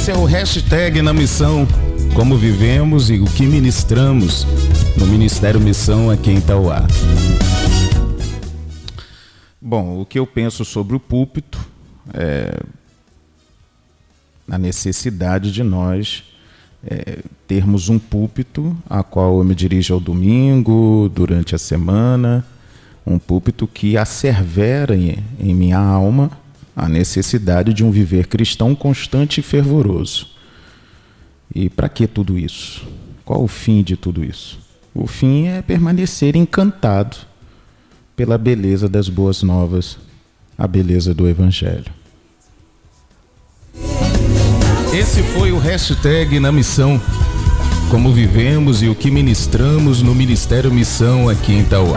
Esse é o hashtag na missão. Como vivemos e o que ministramos no Ministério Missão aqui em Itauá. Bom, o que eu penso sobre o púlpito é a necessidade de nós é, termos um púlpito a qual eu me dirijo ao domingo, durante a semana, um púlpito que assevera em, em minha alma a necessidade de um viver cristão constante e fervoroso. E para que tudo isso? Qual o fim de tudo isso? O fim é permanecer encantado pela beleza das boas novas, a beleza do Evangelho. Esse foi o hashtag na missão. Como vivemos e o que ministramos no Ministério Missão aqui em Tauá.